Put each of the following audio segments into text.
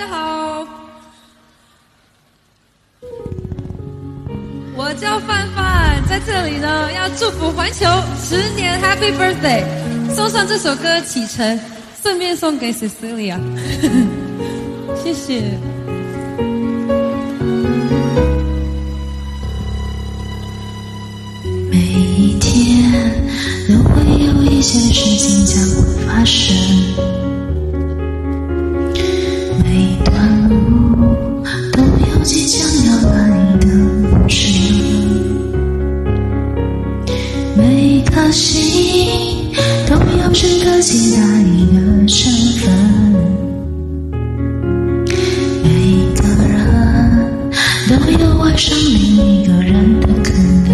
大家好，我叫范范，在这里呢要祝福环球十年 Happy Birthday，送上这首歌《启程》，顺便送给 Cecilia，谢谢。每一天都会有一些事期待的身份，每个人都有爱上另一个人的可能，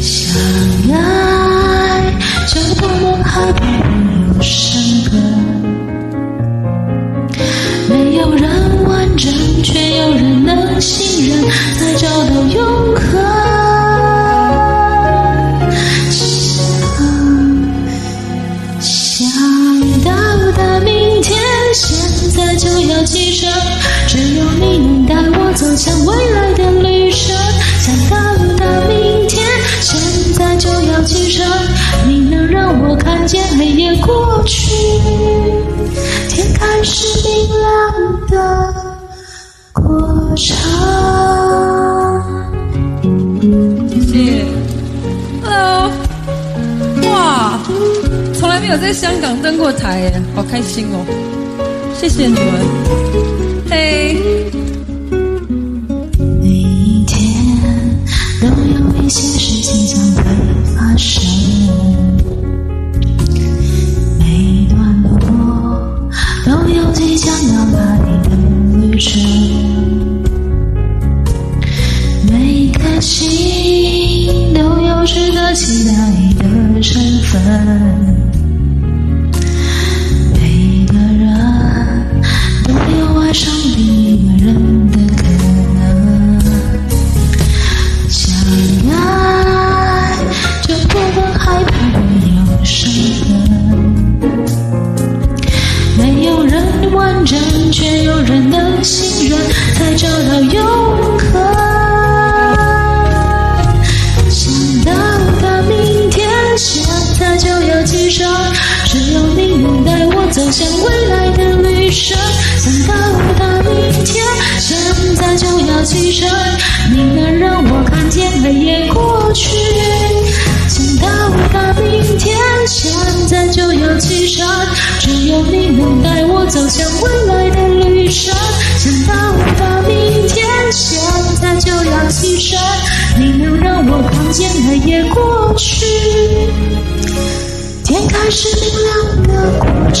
想现在就要启程，只有你能带我走向未来的旅程。想到的明天，现在就要启程，你能让我看见黑夜过去，天开始明亮的。过程。谢谢，Hello，哇，从来没有在香港登过台耶，好开心哦！谢谢你们，嘿、每一天都有一些事情将会发生，每一段路都有即将要来的旅程。每颗心都有值得期待的身份，害怕会有伤痕，没有人完整，却有人能信任，才找到永恒。想到达明天，现在就要启程，只要你能带我走向未来的旅程，想到达明天，现在就要启程。你能让我看见黑夜过去。走向未来的旅程。想到达明天，现在就要起身。你能让我看见黑夜过去。天开始明亮的过程，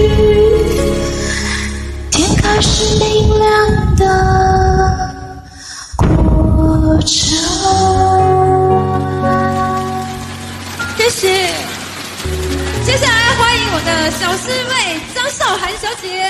天开始明亮的过程。谢谢，接下来欢迎我的小师妹张韶涵小姐。